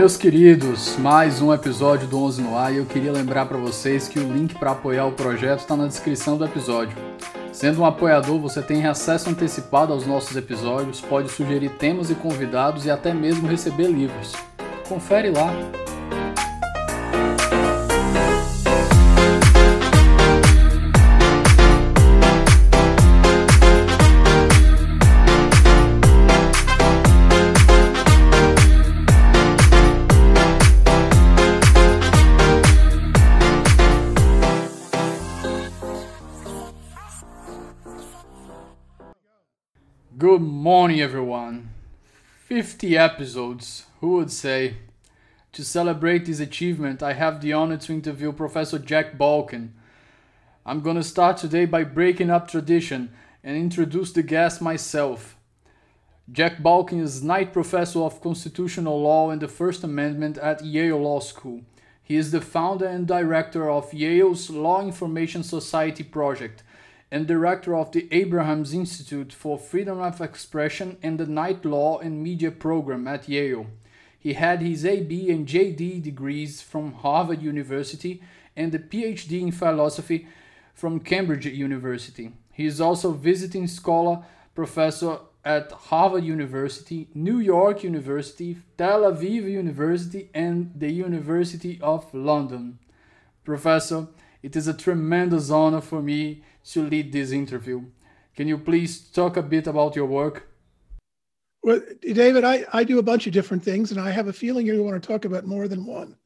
Meus queridos, mais um episódio do 11 no ar e eu queria lembrar para vocês que o link para apoiar o projeto está na descrição do episódio. Sendo um apoiador, você tem acesso antecipado aos nossos episódios, pode sugerir temas e convidados e até mesmo receber livros. Confere lá. Good morning, everyone. 50 episodes, who would say? To celebrate this achievement, I have the honor to interview Professor Jack Balkin. I'm gonna start today by breaking up tradition and introduce the guest myself. Jack Balkin is Knight Professor of Constitutional Law and the First Amendment at Yale Law School. He is the founder and director of Yale's Law Information Society project and director of the Abrams Institute for Freedom of Expression and the Knight Law and Media program at Yale. He had his AB and JD degrees from Harvard University and a PhD in philosophy from Cambridge University. He is also visiting scholar professor at Harvard University, New York University, Tel Aviv University, and the University of London. Professor, it is a tremendous honor for me to lead this interview. Can you please talk a bit about your work? Well, David, I, I do a bunch of different things, and I have a feeling you want to talk about more than one.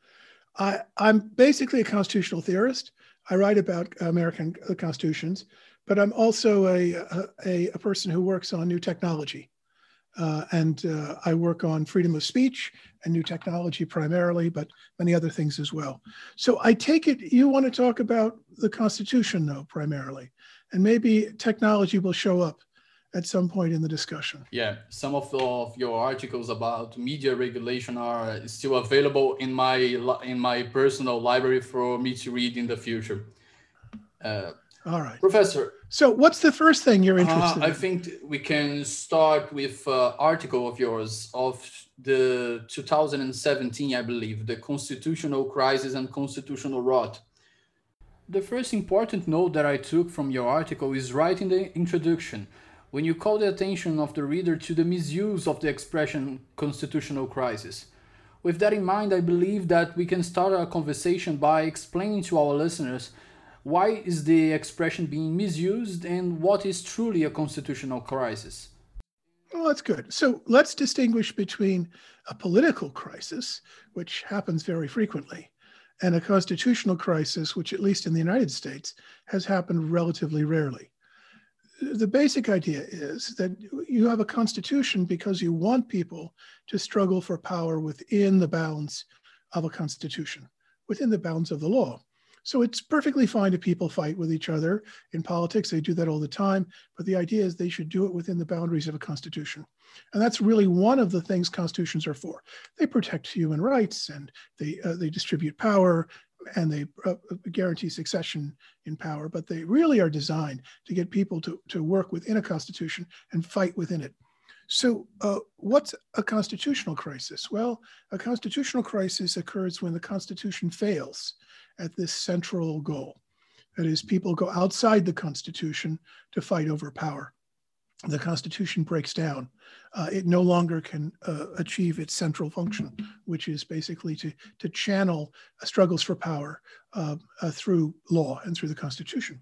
I, I'm basically a constitutional theorist. I write about American constitutions, but I'm also a, a, a person who works on new technology. Uh, and uh, I work on freedom of speech and new technology primarily, but many other things as well. So I take it you want to talk about the Constitution, though, primarily, and maybe technology will show up at some point in the discussion. Yeah, some of, of your articles about media regulation are still available in my in my personal library for me to read in the future. Uh, All right, Professor. So, what's the first thing you're interested uh, in? I think we can start with uh, article of yours of the 2017, I believe, the constitutional crisis and constitutional rot. The first important note that I took from your article is right in the introduction, when you call the attention of the reader to the misuse of the expression constitutional crisis. With that in mind, I believe that we can start our conversation by explaining to our listeners why is the expression being misused and what is truly a constitutional crisis? Well, that's good. So let's distinguish between a political crisis, which happens very frequently, and a constitutional crisis, which, at least in the United States, has happened relatively rarely. The basic idea is that you have a constitution because you want people to struggle for power within the bounds of a constitution, within the bounds of the law. So it's perfectly fine if people fight with each other in politics. They do that all the time. But the idea is they should do it within the boundaries of a constitution. And that's really one of the things constitutions are for. They protect human rights and they, uh, they distribute power and they uh, uh, guarantee succession in power. But they really are designed to get people to, to work within a constitution and fight within it. So, uh, what's a constitutional crisis? Well, a constitutional crisis occurs when the Constitution fails at this central goal. That is, people go outside the Constitution to fight over power. The Constitution breaks down. Uh, it no longer can uh, achieve its central function, which is basically to, to channel struggles for power uh, uh, through law and through the Constitution.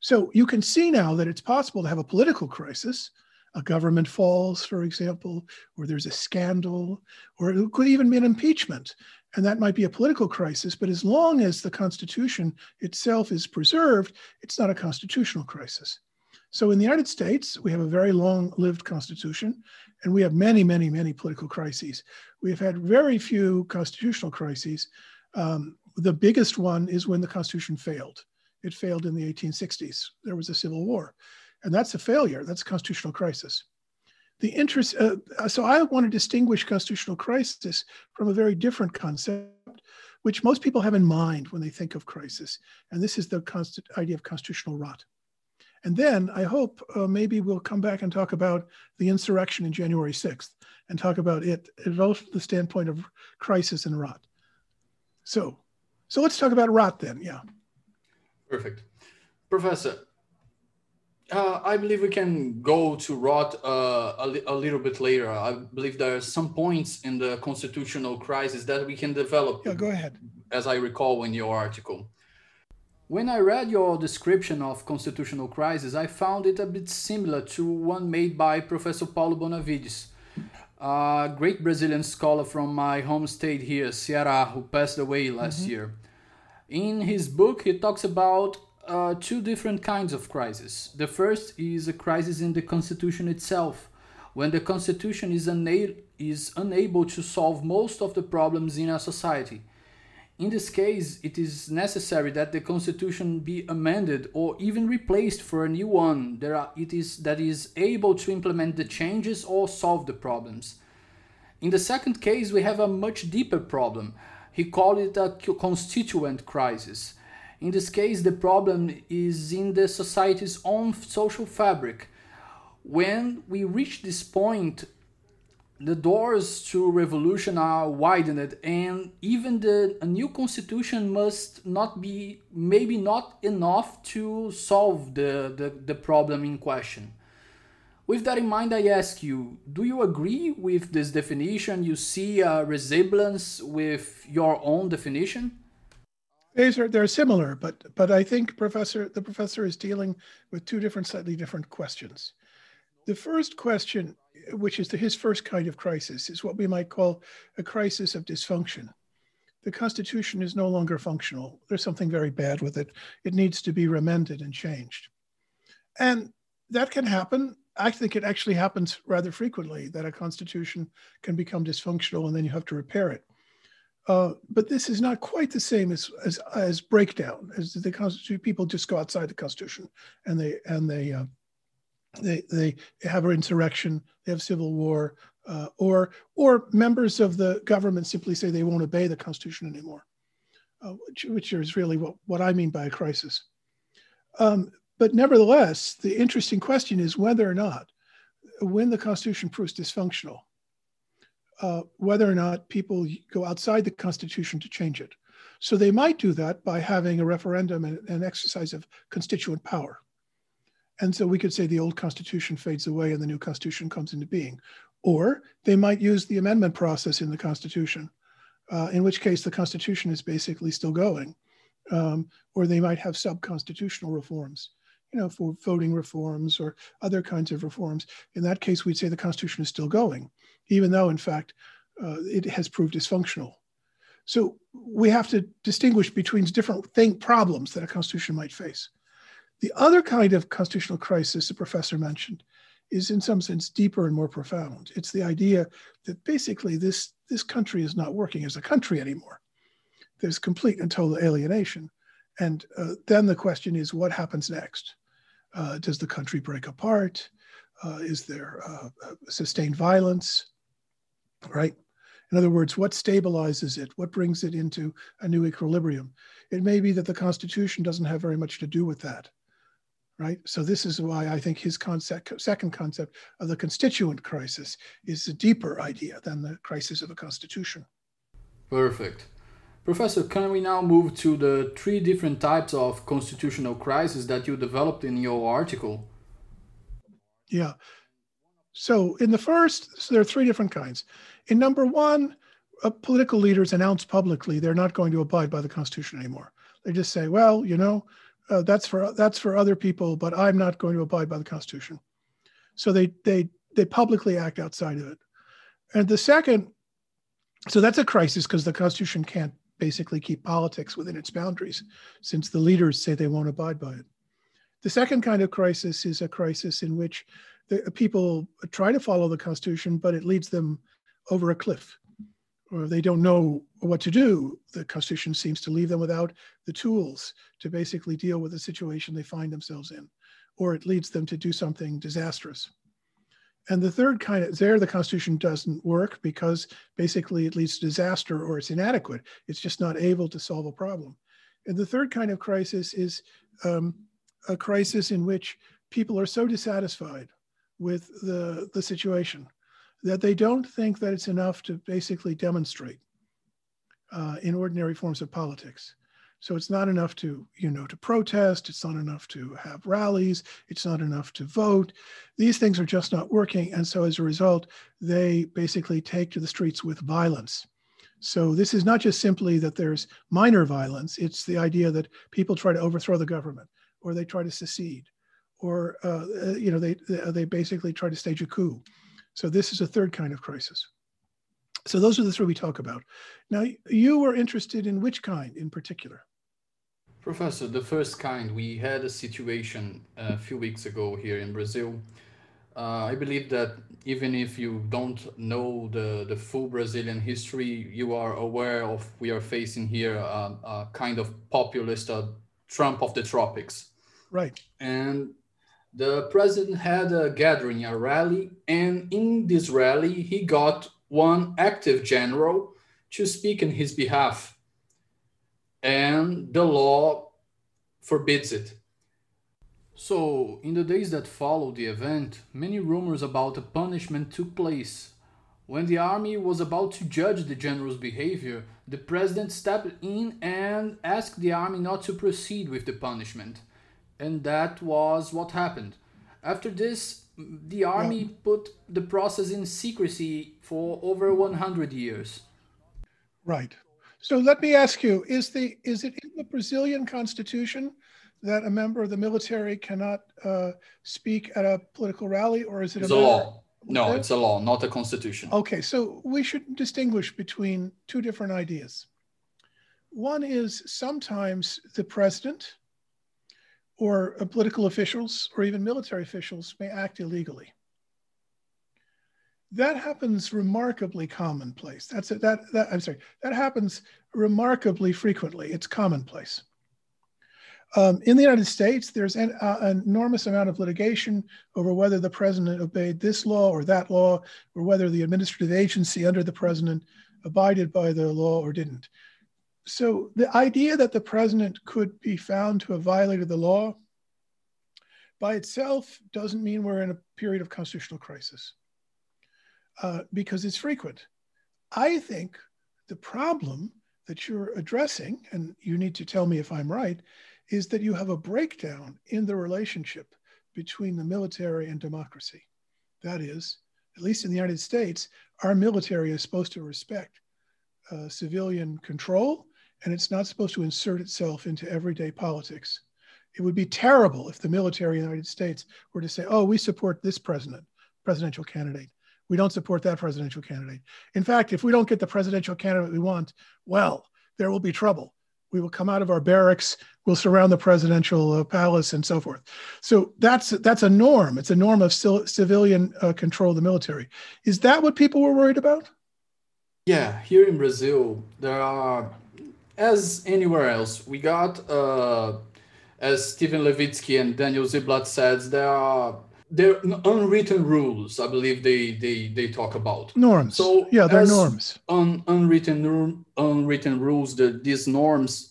So you can see now that it's possible to have a political crisis. A government falls, for example, or there's a scandal, or it could even be an impeachment and that might be a political crisis. But as long as the Constitution itself is preserved, it's not a constitutional crisis. So in the United States, we have a very long lived Constitution, and we have many, many, many political crises. We have had very few constitutional crises. Um, the biggest one is when the Constitution failed. It failed in the 1860s. There was a civil war. And that's a failure. That's a constitutional crisis the interest, uh, so I want to distinguish constitutional crisis from a very different concept, which most people have in mind when they think of crisis. And this is the constant idea of constitutional rot. And then I hope uh, maybe we'll come back and talk about the insurrection in January 6th and talk about it both the standpoint of crisis and rot. So, so let's talk about rot then. Yeah. Perfect. Professor, uh, I believe we can go to rot uh, a, li- a, little bit later. I believe there are some points in the constitutional crisis that we can develop. Yeah, go ahead. As I recall in your article. When I read your description of constitutional crisis, I found it a bit similar to one made by Professor Paulo Bonavides, a great Brazilian scholar from my home state here, Ceará, who passed away last mm-hmm. year. In his book, he talks about uh, two different kinds of crises. The first is a crisis in the constitution itself, when the constitution is, una- is unable to solve most of the problems in a society in this case, it is necessary that the constitution be amended or even replaced for a new one that are, it is, that is able to implement the changes or solve the problems. In the second case, we have a much deeper problem. He called it a constituent crisis. In this case, the problem is in the society's own social fabric. When we reach this point, the doors to revolution are widened and even the a new constitution must not be maybe not enough to solve the, the, the problem in question. With that in mind i ask you do you agree with this definition? You see a resemblance with your own definition these are they're similar but but i think professor the professor is dealing with two different slightly different questions the first question which is the, his first kind of crisis, is what we might call a crisis of dysfunction. The Constitution is no longer functional. There's something very bad with it. It needs to be remended and changed. And that can happen. I think it actually happens rather frequently that a Constitution can become dysfunctional and then you have to repair it. Uh, but this is not quite the same as, as, as breakdown, as the Constitution. People just go outside the Constitution and they, and they, uh, they, they have an insurrection, they have civil war, uh, or, or members of the government simply say they won't obey the Constitution anymore, uh, which, which is really what, what I mean by a crisis. Um, but nevertheless, the interesting question is whether or not, when the Constitution proves dysfunctional, uh, whether or not people go outside the Constitution to change it. So they might do that by having a referendum and an exercise of constituent power. And so we could say the old constitution fades away and the new constitution comes into being. Or they might use the amendment process in the constitution, uh, in which case the constitution is basically still going. Um, or they might have sub-constitutional reforms, you know, for voting reforms or other kinds of reforms. In that case, we'd say the constitution is still going, even though in fact uh, it has proved dysfunctional. So we have to distinguish between different thing problems that a constitution might face. The other kind of constitutional crisis the professor mentioned is in some sense deeper and more profound. It's the idea that basically this, this country is not working as a country anymore. There's complete and total alienation. And uh, then the question is what happens next? Uh, does the country break apart? Uh, is there uh, sustained violence? Right? In other words, what stabilizes it? What brings it into a new equilibrium? It may be that the Constitution doesn't have very much to do with that right? So this is why I think his concept, second concept of the constituent crisis is a deeper idea than the crisis of a constitution. Perfect. Professor, can we now move to the three different types of constitutional crisis that you developed in your article? Yeah. So in the first, so there are three different kinds. In number one, uh, political leaders announce publicly they're not going to abide by the Constitution anymore. They just say, well, you know, uh, that's for that's for other people, but I'm not going to abide by the Constitution. So they they they publicly act outside of it. And the second, so that's a crisis because the Constitution can't basically keep politics within its boundaries, since the leaders say they won't abide by it. The second kind of crisis is a crisis in which the people try to follow the Constitution, but it leads them over a cliff or they don't know what to do, the Constitution seems to leave them without the tools to basically deal with the situation they find themselves in, or it leads them to do something disastrous. And the third kind of there, the Constitution doesn't work because basically it leads to disaster or it's inadequate. It's just not able to solve a problem. And the third kind of crisis is um, a crisis in which people are so dissatisfied with the, the situation that they don't think that it's enough to basically demonstrate uh, in ordinary forms of politics. So it's not enough to, you know, to protest. It's not enough to have rallies. It's not enough to vote. These things are just not working. And so as a result, they basically take to the streets with violence. So this is not just simply that there's minor violence. It's the idea that people try to overthrow the government or they try to secede or, uh, uh you know, they, they basically try to stage a coup. So this is a third kind of crisis. So those are the three we talk about. Now, you were interested in which kind in particular? Professor, the first kind, we had a situation a few weeks ago here in Brazil. Uh, I believe that even if you don't know the, the full Brazilian history, you are aware of we are facing here a, a kind of populist uh, Trump of the tropics. Right. And the president had a gathering, a rally, and in this rally, he got one active general to speak in his behalf and the law forbids it. So, in the days that followed the event, many rumors about a punishment took place. When the army was about to judge the general's behavior, the president stepped in and asked the army not to proceed with the punishment. And that was what happened. After this, the army yeah. put the process in secrecy for over 100 years. Right. So let me ask you: Is the is it in the Brazilian constitution that a member of the military cannot uh, speak at a political rally, or is it it's a, a law? No, it's a law, not a constitution. Okay, so we should distinguish between two different ideas. One is sometimes the president or political officials or even military officials may act illegally that happens remarkably commonplace. That's it. That, that I'm sorry. That happens remarkably frequently. It's commonplace. Um, in the United States, there's an, uh, an, enormous amount of litigation over whether the president obeyed this law or that law, or whether the administrative agency under the president abided by the law or didn't. So the idea that the president could be found to have violated the law by itself doesn't mean we're in a period of constitutional crisis uh, because it's frequent. I think the problem that you're addressing, and you need to tell me if I'm right, is that you have a breakdown in the relationship between the military and democracy. That is, at least in the United States, our military is supposed to respect uh, civilian control and it's not supposed to insert itself into everyday politics. It would be terrible if the military in the United States were to say, oh, we support this president, presidential candidate, we don't support that presidential candidate. In fact, if we don't get the presidential candidate we want, well, there will be trouble. We will come out of our barracks, we'll surround the presidential uh, palace, and so forth. So that's that's a norm. It's a norm of civilian uh, control of the military. Is that what people were worried about? Yeah, here in Brazil, there are, as anywhere else, we got, uh, as Steven Levitsky and Daniel Ziblatt said, there are they're unwritten rules i believe they they they talk about. Norms. So yeah they're norms. un, unwritten unwritten rules that these norms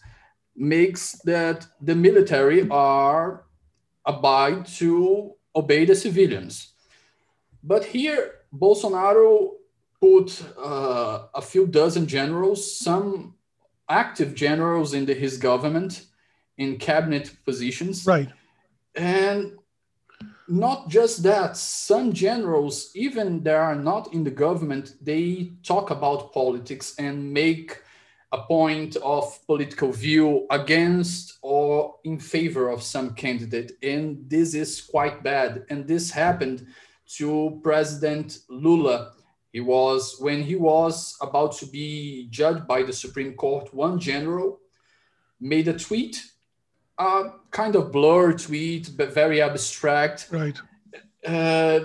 makes that the military are abide to obey the civilians. But here bolsonaro put uh, a few dozen generals some active generals in the, his government in cabinet positions. Right. And not just that some generals even they are not in the government they talk about politics and make a point of political view against or in favor of some candidate. And this is quite bad. And this happened to president lula he was when he was about to be judged by the supreme court one general made a tweet a kind of blur tweet, but very abstract. Right. Uh,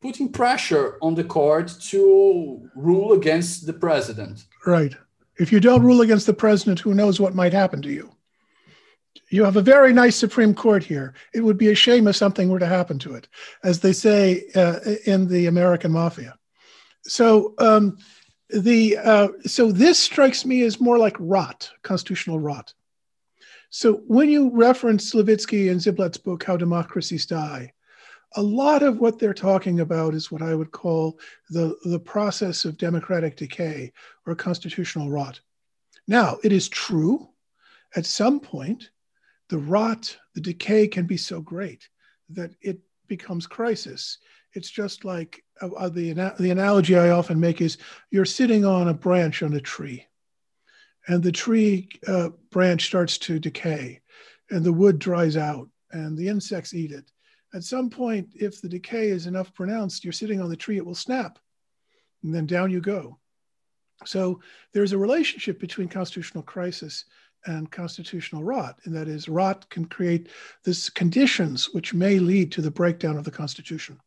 putting pressure on the court to rule against the president. Right. If you don't rule against the president, who knows what might happen to you? You have a very nice Supreme Court here. It would be a shame if something were to happen to it, as they say uh, in the American Mafia. So, um, the uh, so this strikes me as more like rot, constitutional rot. So when you reference Levitsky and Ziblatt's book, How Democracies Die, a lot of what they're talking about is what I would call the, the process of democratic decay or constitutional rot. Now, it is true, at some point, the rot, the decay can be so great that it becomes crisis. It's just like uh, uh the, the analogy I often make is you're sitting on a branch on a tree, and the tree uh, branch starts to decay, and the wood dries out, and the insects eat it at some point, if the decay is enough pronounced, you're sitting on the tree, it will snap, and then down you go. So there's a relationship between constitutional crisis and constitutional rot, and that is, rot can create this conditions which may lead to the breakdown of the Constitution.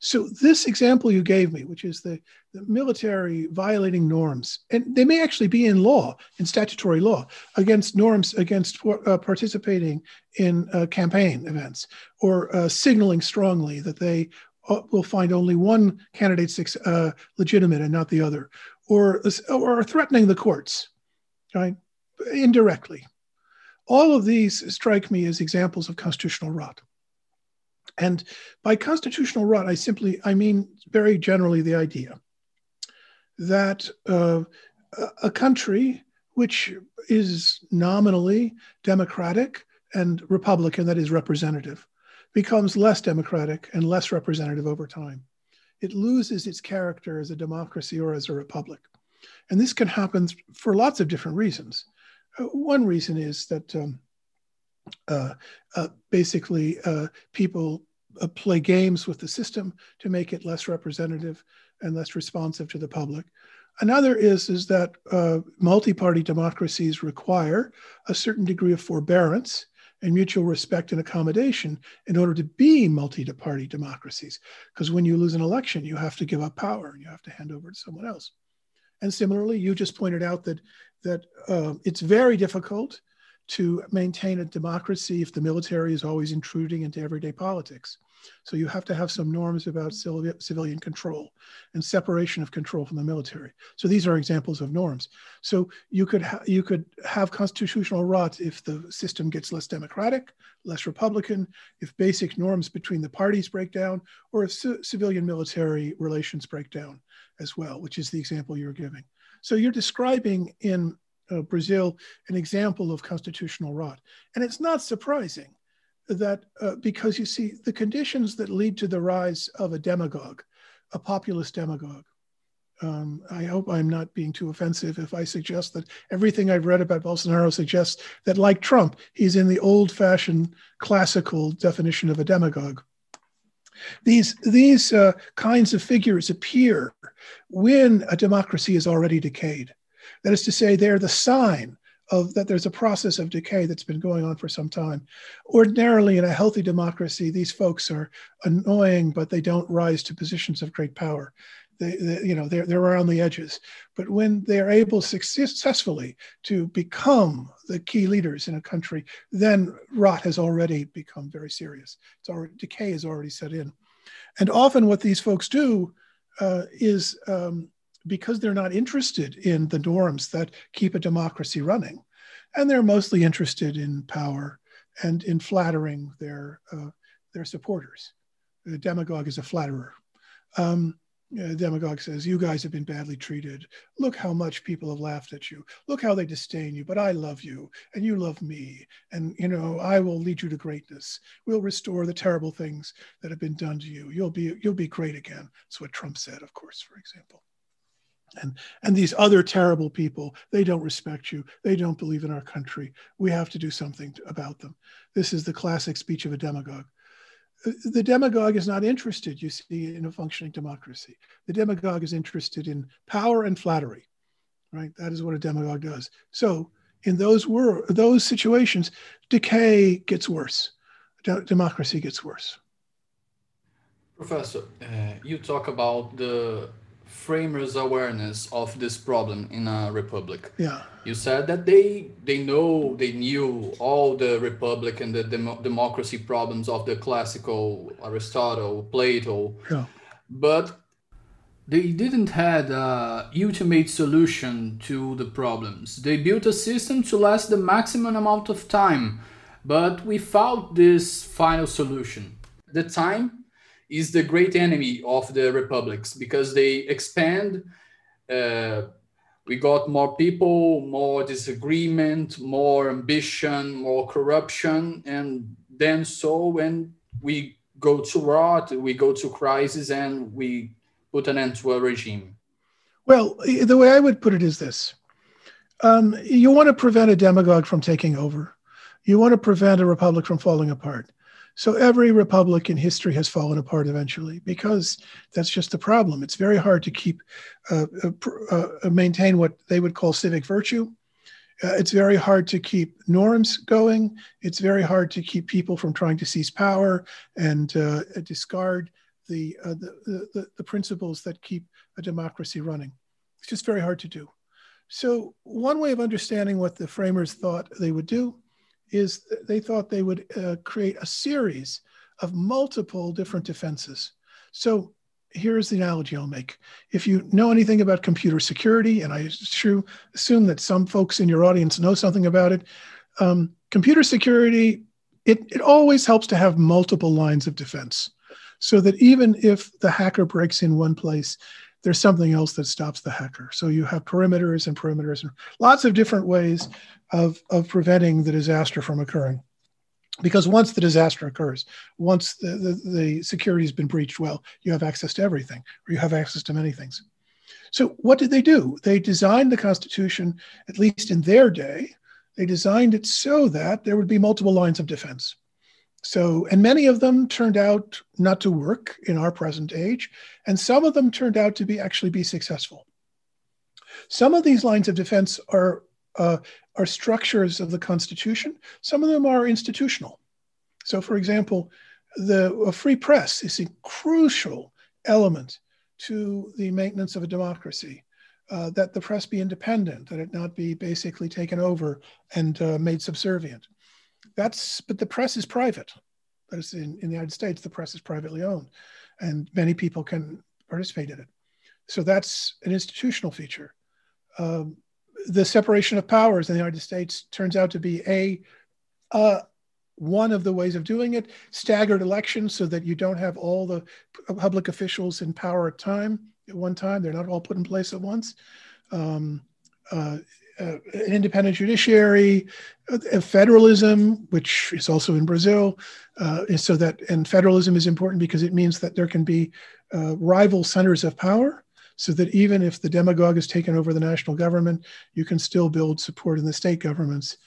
So this example you gave me, which is the, the, military violating norms, and they may actually be in law, in statutory law, against norms against uh, participating in uh, campaign events or uh, signaling strongly that they uh, will find only one candidate uh, legitimate and not the other, or or threatening the courts, right, indirectly. All of these strike me as examples of constitutional rot. And by constitutional rot, I simply, I mean very generally the idea that uh, a country which is nominally democratic and republican, that is representative, becomes less democratic and less representative over time. It loses its character as a democracy or as a republic. And this can happen for lots of different reasons. Uh, one reason is that um, uh, uh, basically uh, people play games with the system to make it less representative and less responsive to the public. Another is, is that uh, multi-party democracies require a certain degree of forbearance and mutual respect and accommodation in order to be multi-party democracies. Because when you lose an election, you have to give up power and you have to hand over to someone else. And similarly, you just pointed out that that uh, it's very difficult to maintain a democracy if the military is always intruding into everyday politics. So you have to have some norms about civilian control and separation of control from the military. So these are examples of norms. So you could ha- you could have constitutional rot if the system gets less democratic, less Republican, if basic norms between the parties break down, or if c- civilian military relations break down as well, which is the example you're giving. So you're describing in uh, Brazil an example of constitutional rot. And it's not surprising that uh, because you see the conditions that lead to the rise of a demagogue, a populist demagogue. Um, I hope I'm not being too offensive if I suggest that everything I've read about Bolsonaro suggests that, like Trump, he's in the old fashioned classical definition of a demagogue. These, these uh, kinds of figures appear when a democracy is already decayed. That is to say, they're the sign of that there's a process of decay that's been going on for some time. Ordinarily, in a healthy democracy, these folks are annoying, but they don't rise to positions of great power. They, they, you know, they're, they're around the edges. But when they're able successfully to become the key leaders in a country, then rot has already become very serious. It's already, decay has already set in. And often what these folks do uh, is um, because they're not interested in the norms that keep a democracy running. And they're mostly interested in power and in flattering their, uh, their supporters. The demagogue is a flatterer. Um, a demagogue says, You guys have been badly treated. Look how much people have laughed at you. Look how they disdain you, but I love you and you love me. And, you know, I will lead you to greatness. We'll restore the terrible things that have been done to you. You'll be, you'll be great again. That's what Trump said, of course, for example and and these other terrible people they don't respect you. They don't believe in our country. We have to do something about them. This is the classic speech of a demagogue. Uh, the demagogue is not interested you see in a functioning democracy. The demagogue is interested in power and flattery right? That is what a demagogue does. So in those wor- those situations decay gets worse. De- democracy gets worse. Professor uh, you talk about the framers awareness of this problem in a republic yeah you said that they they know they knew all the republic and the dem- democracy problems of the classical aristotle plato yeah. but they didn't had a ultimate solution to the problems. They built a system to last the maximum amount of time, but without this final solution. The time is the great enemy of the republics because they expand. Uh, we got more people, more disagreement, more ambition, more corruption, and then so when we go to rot, we go to crisis, and we put an end to a regime. Well, the way I would put it is this: um, you want to prevent a demagogue from taking over. You want to prevent a republic from falling apart. So every republic in history has fallen apart eventually because that's just the problem. It's very hard to keep uh, uh, uh, maintain what they would call civic virtue. Uh, it's very hard to keep norms going. It's very hard to keep people from trying to seize power and uh, discard the, uh, the, the, the principles that keep a democracy running. It's just very hard to do. So one way of understanding what the framers thought they would do is they thought they would uh, create a series of multiple different defenses. So here's the analogy I'll make. If you know anything about computer security, and I assume that some folks in your audience know something about it, um, computer security, it, it always helps to have multiple lines of defense so that even if the hacker breaks in one place, there's something else that stops the hacker. So you have perimeters and perimeters and lots of different ways of, of preventing the disaster from occurring. Because once the disaster occurs, once the, the, the security has been breached, well, you have access to everything, or you have access to many things. So what did they do? They designed the Constitution, at least in their day, they designed it so that there would be multiple lines of defense. So, and many of them turned out not to work in our present age, and some of them turned out to be actually be successful. Some of these lines of defense are uh, are structures of the Constitution. Some of them are institutional. So, for example, the free press is a crucial element to the maintenance of a democracy. Uh, that the press be independent, that it not be basically taken over and uh, made subservient. That's but the press is private. That is in, in the United States, the press is privately owned, and many people can participate in it. So that's an institutional feature. Um, the separation of powers in the United States turns out to be a uh, one of the ways of doing it. Staggered elections so that you don't have all the public officials in power at time at one time. They're not all put in place at once. Um, uh, uh, an independent judiciary, uh, federalism, which is also in Brazil, uh, so that and federalism is important because it means that there can be uh, rival centers of power so that even if the demagogue has taken over the national government, you can still build support in the state governments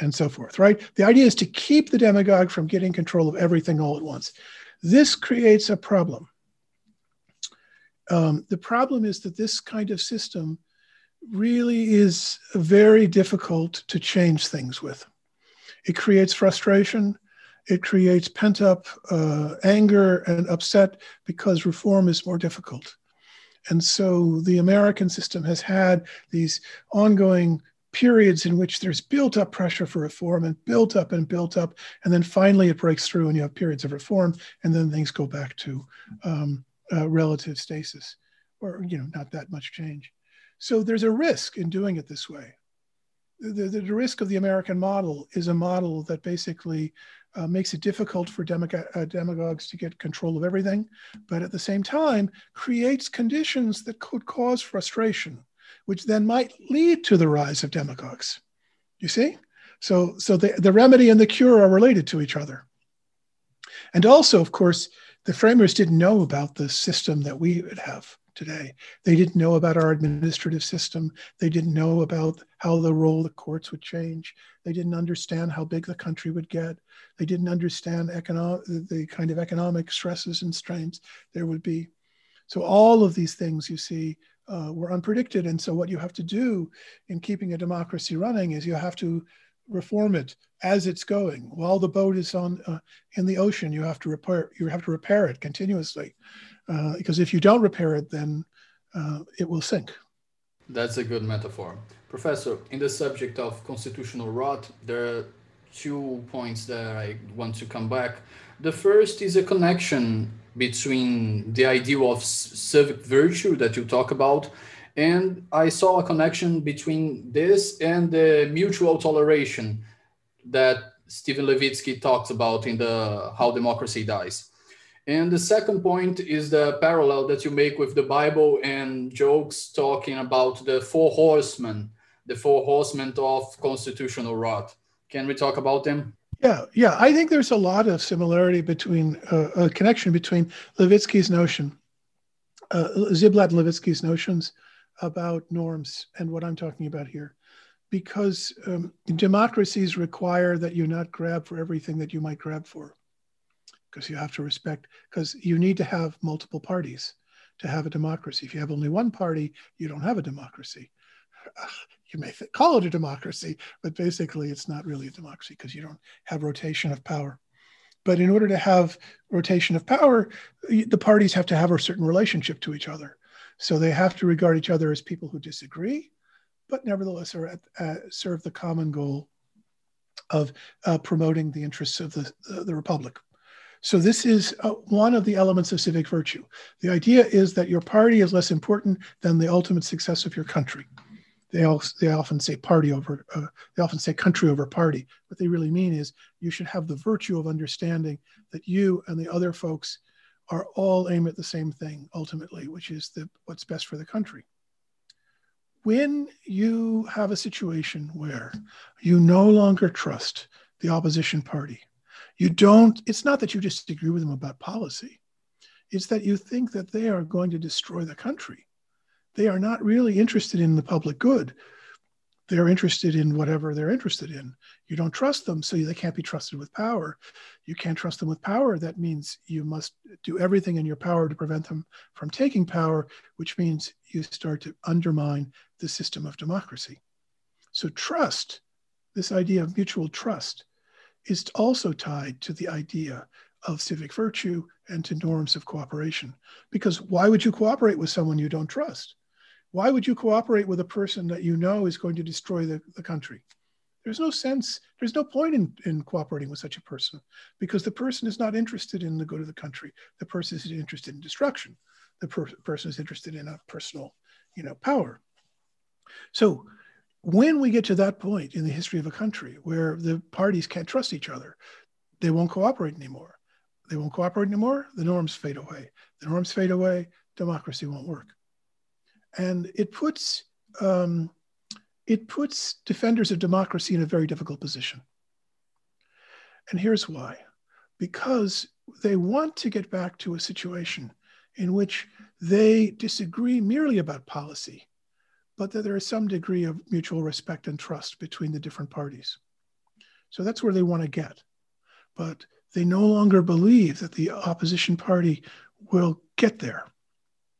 and so forth, right? The idea is to keep the demagogue from getting control of everything all at once. This creates a problem. Um, the problem is that this kind of system really is very difficult to change things with. It creates frustration. It creates pent up uh, anger and upset because reform is more difficult. And so the American system has had these ongoing periods in which there's built up pressure for reform and built up and built up. And then finally it breaks through and you have periods of reform and then things go back to um, uh, relative stasis or, you know, not that much change. So there's a risk in doing it this way. The, the, the risk of the American model is a model that basically uh, makes it difficult for demag- uh, demagogues to get control of everything, but at the same time creates conditions that could cause frustration, which then might lead to the rise of demagogues. You see? So, so the, the remedy and the cure are related to each other. And also, of course, the framers didn't know about the system that we would have today. They didn't know about our administrative system. They didn't know about how the role of the courts would change. They didn't understand how big the country would get. They didn't understand economic, the kind of economic stresses and strains there would be. So all of these things you see uh, were unpredicted. And so what you have to do in keeping a democracy running is you have to reform it as it's going. While the boat is on uh, in the ocean, you have to repair you have to repair it continuously. Uh, because if you don't repair it, then uh, it will sink. That's a good metaphor. Professor, in the subject of constitutional rot, there are two points that I want to come back. The first is a connection between the ideal of civic virtue that you talk about and I saw a connection between this and the mutual toleration that Steven Levitsky talks about in the How Democracy Dies. And the second point is the parallel that you make with the Bible and jokes talking about the four horsemen, the four horsemen of constitutional rot. Can we talk about them? Yeah, yeah. I think there's a lot of similarity between uh, a connection between Levitsky's notion, uh, Ziblatt Levitsky's notions about norms and what I'm talking about here. Because um, democracies require that you not grab for everything that you might grab for. Because you have to respect, because you need to have multiple parties to have a democracy. If you have only one party, you don't have a democracy. You may call it a democracy, but basically it's not really a democracy because you don't have rotation of power. But in order to have rotation of power, the parties have to have a certain relationship to each other. So they have to regard each other as people who disagree, but nevertheless are at, uh, serve the common goal of uh, promoting the interests of the, the republic. So this is uh, one of the elements of civic virtue. The idea is that your party is less important than the ultimate success of your country. They, all, they often say party over, uh, they often say country over party. What they really mean is you should have the virtue of understanding that you and the other folks are all aim at the same thing ultimately, which is the, what's best for the country. When you have a situation where you no longer trust the opposition party, you don't, it's not that you disagree with them about policy, it's that you think that they are going to destroy the country. They are not really interested in the public good they're interested in whatever they're interested in. You don't trust them, so they can't be trusted with power. You can't trust them with power. That means you must do everything in your power to prevent them from taking power, which means you start to undermine the system of democracy. So, trust, this idea of mutual trust, is also tied to the idea of civic virtue and to norms of cooperation. Because why would you cooperate with someone you don't trust? Why would you cooperate with a person that you know is going to destroy the, the country? There's no sense, there's no point in, in cooperating with such a person because the person is not interested in the good of the country. The person is interested in destruction. The per- person is interested in a personal, you know, power. So when we get to that point in the history of a country where the parties can't trust each other, they won't cooperate anymore. They won't cooperate anymore, the norms fade away. The norms fade away, democracy won't work and it puts um, it puts defenders of democracy in a very difficult position. And here's why: because they want to get back to a situation in which they disagree merely about policy, but that there is some degree of mutual respect and trust between the different parties. So that's where they want to get. But they no longer believe that the opposition party will get there.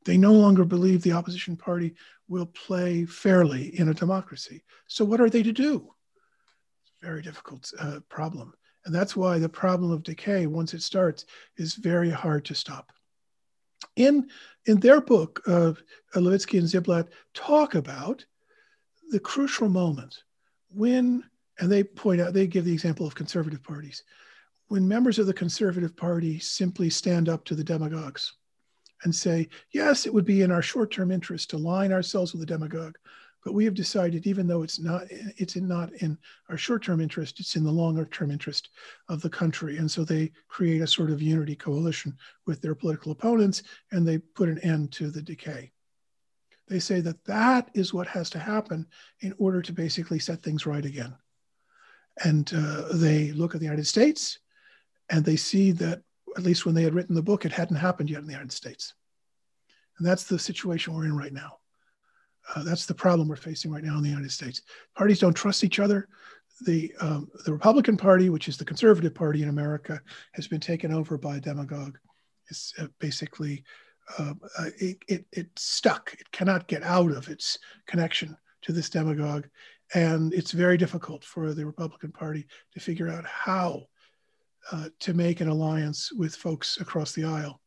They no longer believe the opposition party will play fairly in a democracy. So, what are they to do? It's a very difficult uh, problem. And that's why the problem of decay, once it starts, is very hard to stop. In, in their book, uh, Levitsky and Ziblatt talk about the crucial moment when, and they point out, they give the example of conservative parties, when members of the conservative party simply stand up to the demagogues and say, yes, it would be in our short-term interest to line ourselves with a demagogue, but we have decided, even though it's not, it's in, not in our short-term interest, it's in the longer-term interest of the country. And so they create a sort of unity coalition with their political opponents, and they put an end to the decay. They say that that is what has to happen in order to basically set things right again. And uh, they look at the United States, and they see that at least when they had written the book, it hadn't happened yet in the United States. And that's the situation we're in right now. Uh, that's the problem we're facing right now in the United States. Parties don't trust each other. The, um, the Republican Party, which is the conservative party in America, has been taken over by a demagogue. It's uh, basically, uh, uh it, it, it's stuck. It cannot get out of its connection to this demagogue. And it's very difficult for the Republican Party to figure out how uh, to make an alliance with folks across the aisle.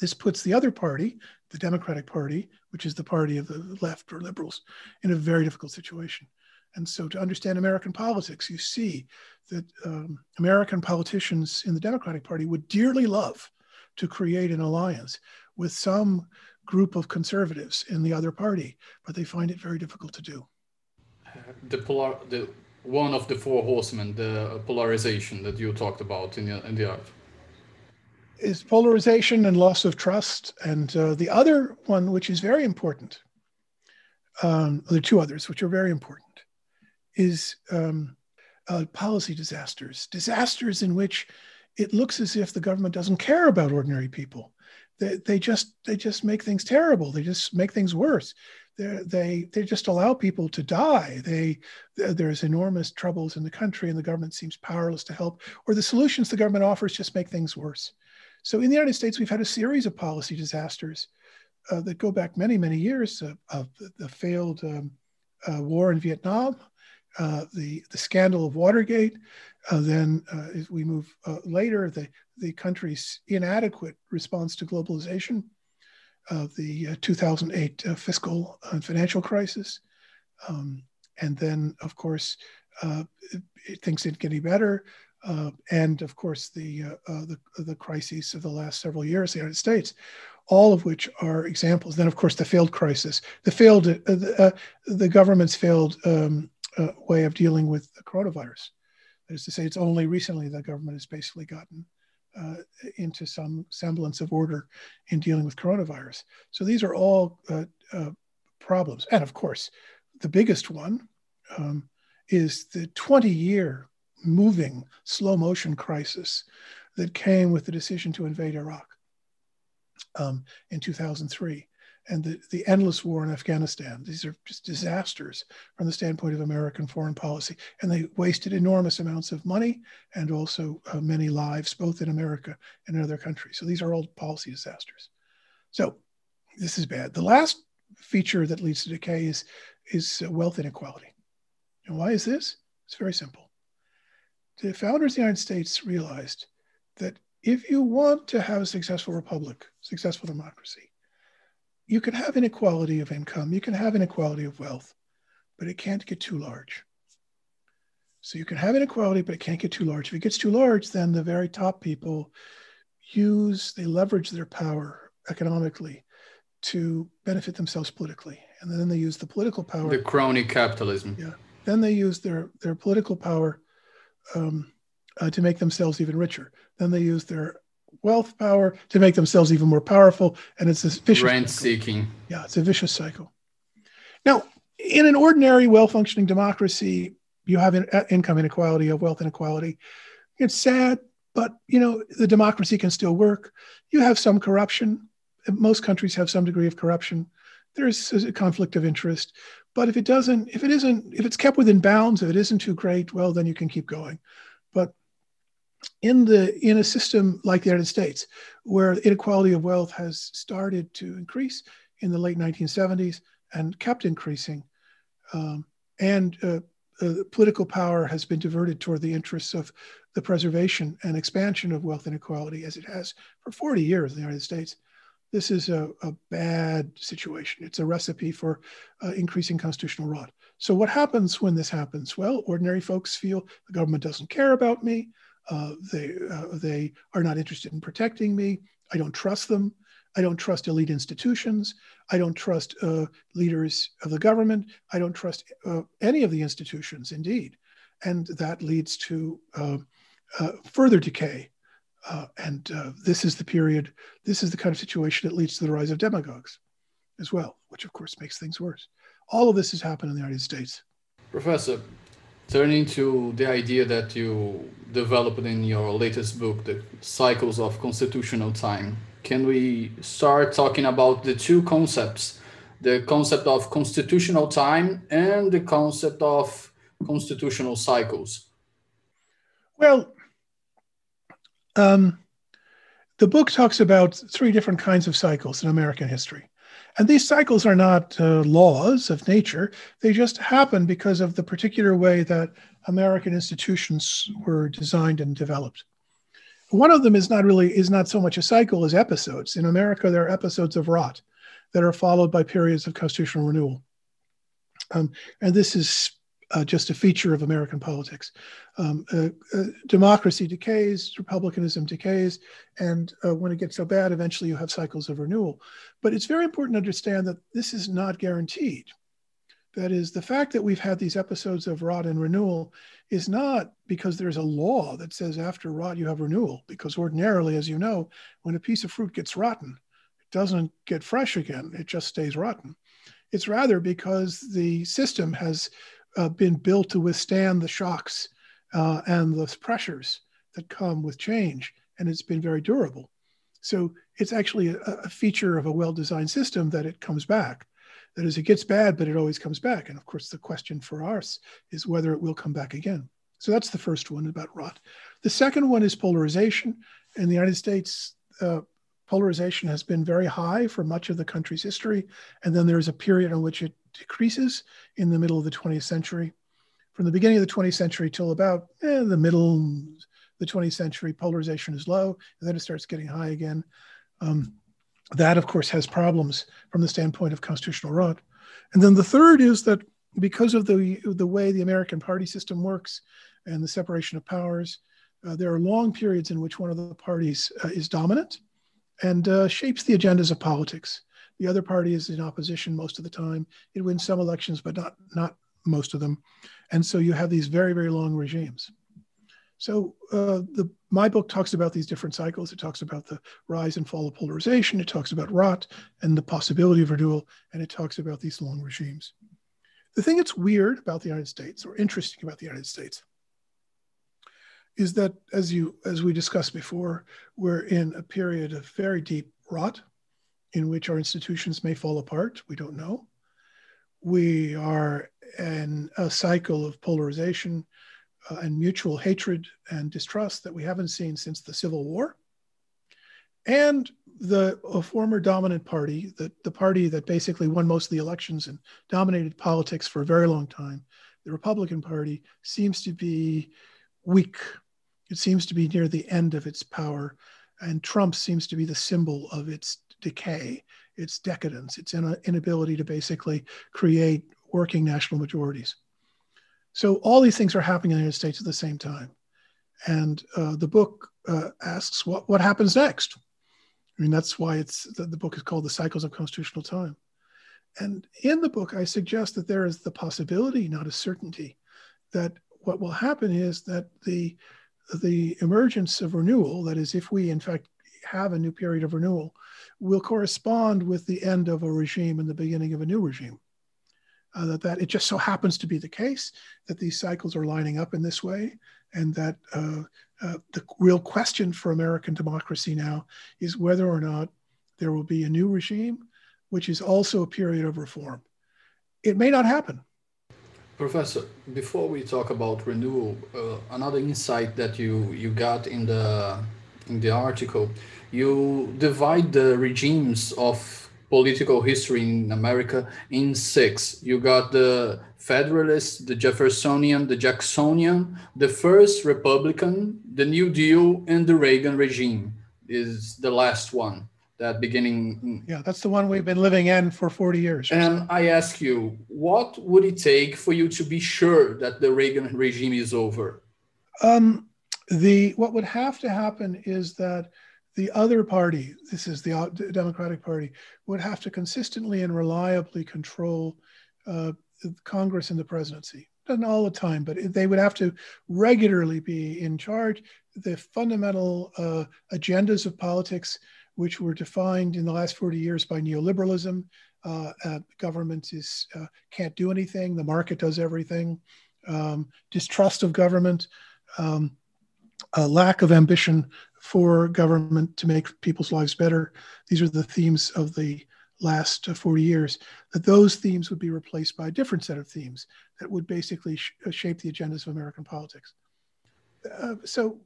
This puts the other party, the Democratic Party, which is the party of the left or liberals, in a very difficult situation. And so, to understand American politics, you see that um, American politicians in the Democratic Party would dearly love to create an alliance with some group of conservatives in the other party, but they find it very difficult to do. The polar, the one of the four horsemen, the polarization that you talked about in the in the art, is polarization and loss of trust, and uh, the other one, which is very important, um, the two others, which are very important, is um, uh, policy disasters, disasters in which it looks as if the government doesn't care about ordinary people. They, they just they just make things terrible. They just make things worse. They they they just allow people to die. They there's enormous troubles in the country, and the government seems powerless to help. Or the solutions the government offers just make things worse. So in the United States, we've had a series of policy disasters uh, that go back many many years uh, of the failed um, uh, war in Vietnam, uh, the, the scandal of Watergate. Uh, then, uh, as we move later, the, the country's inadequate response to globalization, the uh, 2008 fiscal and financial crisis. Um, and then, of course, things didn't get any better. And of course, the, the, the crises of the last several years in the United States all of which are examples. Then, of course, the failed crisis, the failed, uh, the, uh, the government's failed um, uh, way of dealing with the coronavirus. That is to say, it's only recently the government has basically gotten uh, into some semblance of order in dealing with coronavirus. So these are all uh, uh problems. And of course, the biggest one um, is the 20 year moving slow motion crisis that came with the decision to invade Iraq um, in 2003 and the, the endless war in Afghanistan. These are just disasters from the standpoint of American foreign policy. And they wasted enormous amounts of money and also uh, many lives, both in America and in other countries. So these are all policy disasters. So this is bad. The last feature that leads to decay is, is wealth inequality. And why is this? It's very simple. The founders of the United States realized that if you want to have a successful republic, successful democracy, you can have inequality of income, you can have inequality of wealth, but it can't get too large. So you can have inequality, but it can't get too large. If it gets too large, then the very top people use, they leverage their power economically to benefit themselves politically. And then they use the political power. The crony capitalism. Yeah. Then they use their, their political power um, uh, to make themselves even richer. Then they use their wealth power to make themselves even more powerful. And it's this vicious rent seeking. Yeah, it's a vicious cycle. Now, in an ordinary, well functioning democracy, you have in, uh, income inequality, of wealth inequality. It's sad, but you know the democracy can still work. You have some corruption. Most countries have some degree of corruption. There's a conflict of interest, but if it doesn't, if it isn't, if it's kept within bounds, if it isn't too great, well, then you can keep going. But in the in a system like the United States, where inequality of wealth has started to increase in the late 1970s and kept increasing, um, and uh, uh, political power has been diverted toward the interests of the preservation and expansion of wealth inequality, as it has for 40 years in the United States. This is a, a bad situation. It's a recipe for uh, increasing constitutional rot. So, what happens when this happens? Well, ordinary folks feel the government doesn't care about me. Uh, they, uh, they are not interested in protecting me. I don't trust them. I don't trust elite institutions. I don't trust uh, leaders of the government. I don't trust uh, any of the institutions, indeed. And that leads to uh, further decay. Uh, and uh, this is the period, this is the kind of situation that leads to the rise of demagogues as well, which of course makes things worse. All of this has happened in the United States. Professor, turning to the idea that you developed in your latest book, The Cycles of Constitutional Time, can we start talking about the two concepts the concept of constitutional time and the concept of constitutional cycles? Well, um, the book talks about three different kinds of cycles in American history. And these cycles are not uh, laws of nature, they just happen because of the particular way that American institutions were designed and developed. One of them is not really is not so much a cycle as episodes. In America, there are episodes of rot that are followed by periods of constitutional renewal. Um, and this is uh, just a feature of American politics. Um, uh, uh, democracy decays, republicanism decays, and uh, when it gets so bad, eventually you have cycles of renewal. But it's very important to understand that this is not guaranteed. That is, the fact that we've had these episodes of rot and renewal is not because there's a law that says after rot you have renewal, because ordinarily, as you know, when a piece of fruit gets rotten, it doesn't get fresh again, it just stays rotten. It's rather because the system has uh, been built to withstand the shocks uh, and the pressures that come with change, and it's been very durable. So it's actually a, a feature of a well designed system that it comes back. That is, it gets bad, but it always comes back. And of course, the question for us is whether it will come back again. So that's the first one about rot. The second one is polarization. In the United States, uh, polarization has been very high for much of the country's history. And then there's a period in which it decreases in the middle of the 20th century. From the beginning of the 20th century till about eh, the middle of the 20th century, polarization is low, and then it starts getting high again. Um, that, of course, has problems from the standpoint of constitutional rot. And then the third is that because of the, the way the American party system works and the separation of powers, uh, there are long periods in which one of the parties uh, is dominant and uh, shapes the agendas of politics. The other party is in opposition most of the time. It wins some elections, but not, not most of them. And so you have these very, very long regimes. So uh, the, my book talks about these different cycles. It talks about the rise and fall of polarization. It talks about rot and the possibility of renewal, and it talks about these long regimes. The thing that's weird about the United States, or interesting about the United States, is that as you as we discussed before, we're in a period of very deep rot, in which our institutions may fall apart. We don't know. We are in a cycle of polarization uh, and mutual hatred and distrust that we haven't seen since the Civil War. And the former dominant party, the, the party that basically won most of the elections and dominated politics for a very long time, the Republican Party, seems to be weak. It seems to be near the end of its power. And Trump seems to be the symbol of its decay, its decadence, its inability to basically create working national majorities. So all these things are happening in the United States at the same time. And uh, the book uh, asks what, what happens next? I mean, that's why it's the, the book is called The Cycles of Constitutional Time. And in the book, I suggest that there is the possibility, not a certainty, that what will happen is that the the emergence of renewal, that is, if we in fact have a new period of renewal, will correspond with the end of a regime and the beginning of a new regime uh, that, that it just so happens to be the case that these cycles are lining up in this way, and that uh, uh, the real question for American democracy now is whether or not there will be a new regime, which is also a period of reform. It may not happen. Professor, before we talk about renewal, uh, another insight that you, you got in the in the article, you divide the regimes of political history in America in six. You got the Federalist, the Jeffersonian, the Jacksonian, the first Republican, the New Deal, and the Reagan regime is the last one. That beginning. Yeah, that's the one we've been living in for 40 years. And so. I ask you, what would it take for you to be sure that the Reagan regime is over? Um, the what would have to happen is that the other party, this is the Democratic Party, would have to consistently and reliably control uh, Congress and the presidency. Not all the time, but they would have to regularly be in charge. The fundamental uh, agendas of politics, which were defined in the last 40 years by neoliberalism, uh, uh government is uh, can't do anything. The market does everything. Um, distrust of government. Um, a lack of ambition for government to make people's lives better. These are the themes of the last 40 years, that those themes would be replaced by a different set of themes that would basically sh- uh, shape the agendas of American politics. Uh, so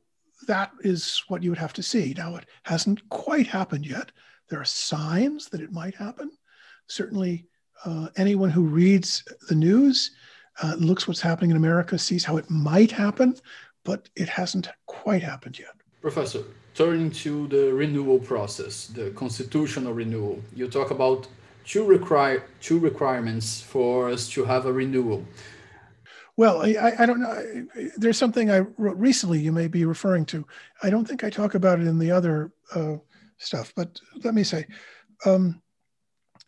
that is what you would have to see. Now, it hasn't quite happened yet. There are signs that it might happen. Certainly, uh, anyone who reads the news, uh, looks what's happening in America, sees how it might happen, but it hasn't quite happened yet. Professor, turning to the renewal process, the constitutional renewal, you talk about two, require, two requirements for us to have a renewal. Well, I, I don't know. There's something I wrote recently you may be referring to. I don't think I talk about it in the other uh, stuff, but let me say, um,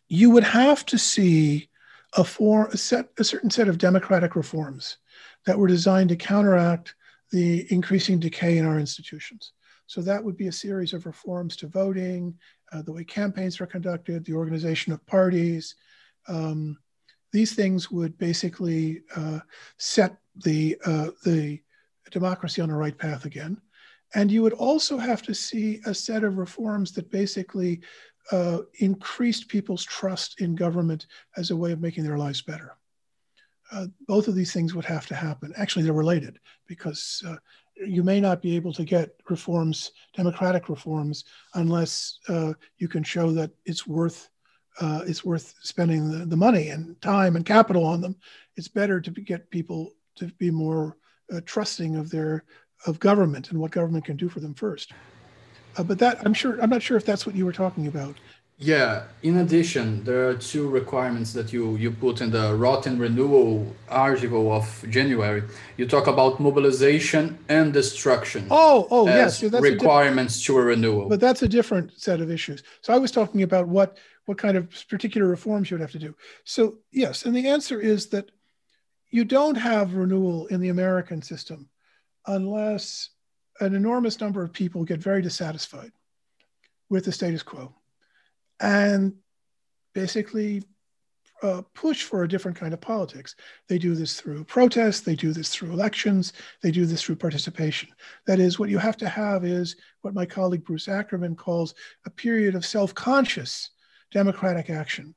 you would have to see a, for, a, set, a certain set of democratic reforms that were designed to counteract the increasing decay in our institutions. So that would be a series of reforms to voting, uh, the way campaigns are conducted, the organization of parties. Um, these things would basically uh, set the uh, the democracy on the right path again. And you would also have to see a set of reforms that basically uh, increased people's trust in government as a way of making their lives better. Uh, both of these things would have to happen. Actually, they're related because uh, you may not be able to get reforms, democratic reforms, unless uh, you can show that it's worth uh, it's worth spending the, the, money and time and capital on them. It's better to get people to be more uh, trusting of their of government and what government can do for them first. Uh, but that I'm sure I'm not sure if that's what you were talking about. Yeah. In addition, there are two requirements that you you put in the Rot and Renewal article of January. You talk about mobilization and destruction. Oh, oh, yes. that's requirements to a renewal. But that's a different set of issues. So I was talking about what what kind of particular reforms you would have to do. So yes, and the answer is that you don't have renewal in the American system unless an enormous number of people get very dissatisfied with the status quo and basically uh, push for a different kind of politics. They do this through protests, they do this through elections, they do this through participation. That is, what you have to have is what my colleague Bruce Ackerman calls a period of self conscious democratic action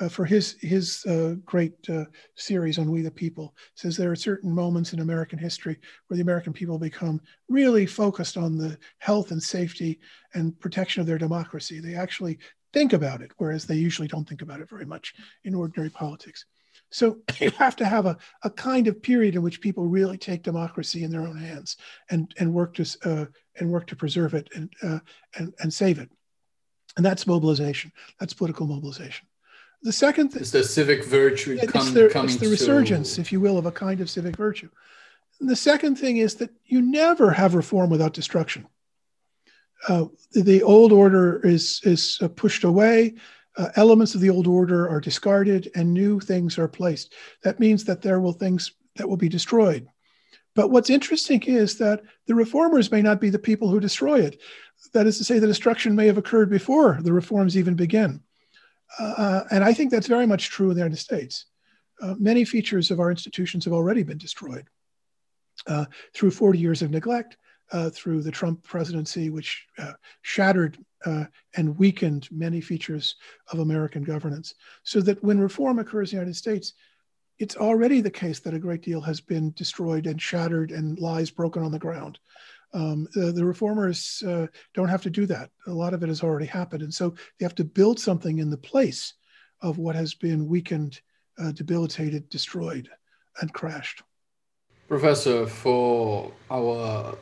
uh, for his his uh, great uh, series on We the People says there are certain moments in American history where the American people become really focused on the health and safety and protection of their democracy. They actually think about it, whereas they usually don't think about it very much in ordinary politics. So you have to have a, a kind of period in which people really take democracy in their own hands and, and work to uh, and work to preserve it and, uh, and and save it. And that's mobilization. That's political mobilization. The second thing is the civic virtue it's, come, the, it's the resurgence, to... if you will, of a kind of civic virtue. And the second thing is that you never have reform without destruction. Uh, the old order is is uh, pushed away. Uh, elements of the old order are discarded, and new things are placed. That means that there will things that will be destroyed. But what's interesting is that the reformers may not be the people who destroy it. That is to say, the destruction may have occurred before the reforms even begin. Uh, and I think that's very much true in the United States. Uh, many features of our institutions have already been destroyed uh, through 40 years of neglect, uh, through the Trump presidency, which uh, shattered uh, and weakened many features of American governance. So that when reform occurs in the United States, it's already the case that a great deal has been destroyed and shattered and lies broken on the ground. Um, the, the, reformers uh, don't have to do that. A lot of it has already happened. And so they have to build something in the place of what has been weakened, uh, debilitated, destroyed, and crashed. Professor, for our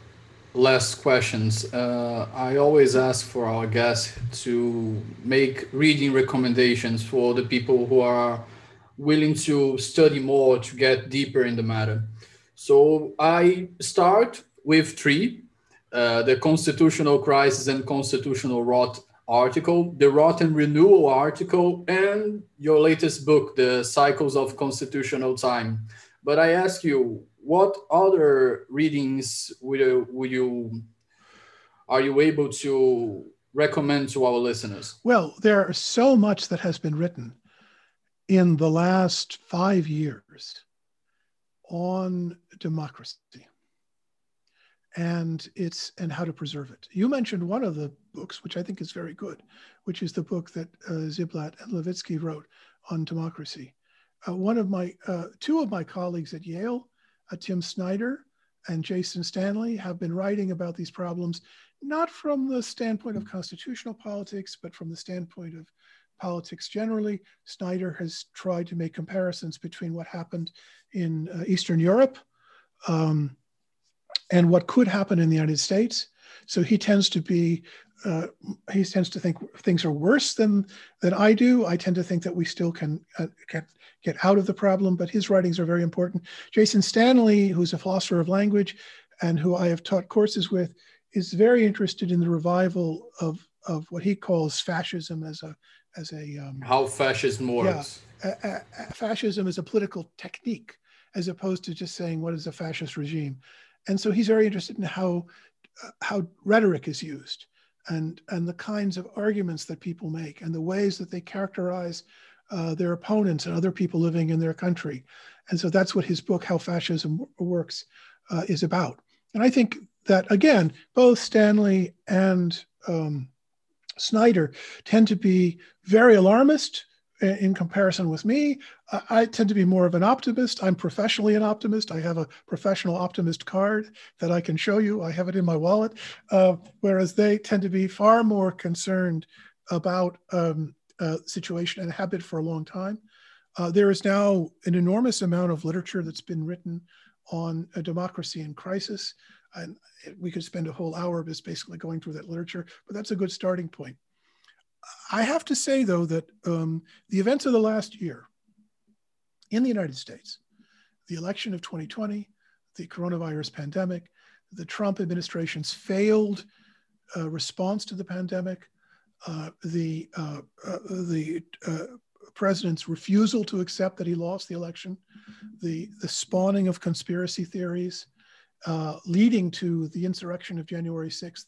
last questions, uh, I always ask for our guests to make reading recommendations for the people who are willing to study more to get deeper in the matter. So I start with three uh, the Constitutional Crisis and Constitutional Rot article, the Rot and Renewal article, and your latest book, The Cycles of Constitutional Time. But I ask you, what other readings would, would you are you able to recommend to our listeners? Well, there are so much that has been written in the last five years on democracy and it's and how to preserve it. You mentioned one of the books, which I think is very good, which is the book that uh, Ziblatt and Levitsky wrote on democracy. Uh, one of my uh, two of my colleagues at Yale, uh, Tim Snyder and Jason Stanley, have been writing about these problems, not from the standpoint of constitutional politics, but from the standpoint of politics generally. Snyder has tried to make comparisons between what happened in uh, Eastern Europe. Um, and what could happen in the United States. So he tends to be, uh, he tends to think things are worse than than I do. I tend to think that we still can uh, get get out of the problem, but his writings are very important. Jason Stanley, who's a philosopher of language, and who I have taught courses with, is very interested in the revival of of what he calls fascism as a as a um, how fascism works. Yeah, a, a, fascism is a political technique as opposed to just saying what is a fascist regime, and so he's very interested in how uh, how rhetoric is used and and the kinds of arguments that people make and the ways that they characterize uh, their opponents and other people living in their country, and so that's what his book How Fascism Works uh, is about. And I think that again, both Stanley and um, Snyder tend to be very alarmist in comparison with me. I tend to be more of an optimist. I'm professionally an optimist. I have a professional optimist card that I can show you. I have it in my wallet. Uh, whereas they tend to be far more concerned about um, a situation and have been for a long time. Uh, there is now an enormous amount of literature that's been written on a democracy in crisis. And we could spend a whole hour just basically going through that literature, but that's a good starting point. I have to say, though, that um, the events of the last year in the United States, the election of 2020, the coronavirus pandemic, the Trump administration's failed uh, response to the pandemic, uh, the uh, uh the uh, president's refusal to accept that he lost the election, the the spawning of conspiracy theories, uh, leading to the insurrection of January 6th,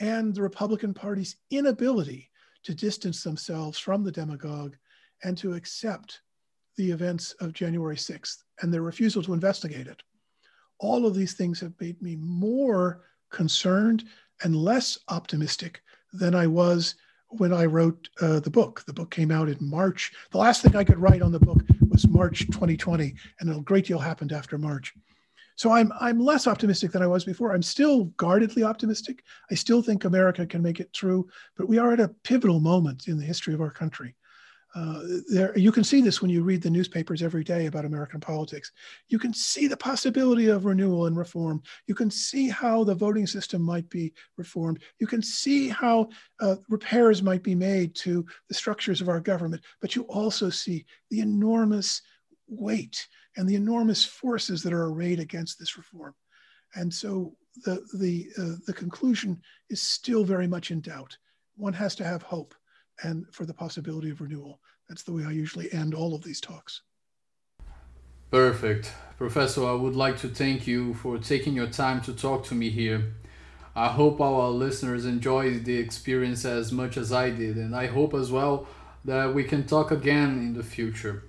and the Republican Party's inability to distance themselves from the demagogue and to accept the events of January 6th and their refusal to investigate it. All of these things have made me more concerned and less optimistic than I was when I wrote uh, the book. The book came out in March. The last thing I could write on the book was March 2020, and a great deal happened after March. So I'm I'm less optimistic than I was before. I'm still guardedly optimistic. I still think America can make it through, but we are at a pivotal moment in the history of our country. Uh, there, you can see this when you read the newspapers every day about American politics. You can see the possibility of renewal and reform. You can see how the voting system might be reformed. You can see how uh, repairs might be made to the structures of our government. But you also see the enormous weight and the enormous forces that are arrayed against this reform. And so the, the, uh, the conclusion is still very much in doubt. One has to have hope and for the possibility of renewal. That's the way I usually end all of these talks. Perfect. Professor, I would like to thank you for taking your time to talk to me here. I hope our listeners enjoyed the experience as much as I did, and I hope as well that we can talk again in the future.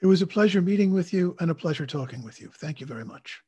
It was a pleasure meeting with you and a pleasure talking with you. Thank you very much.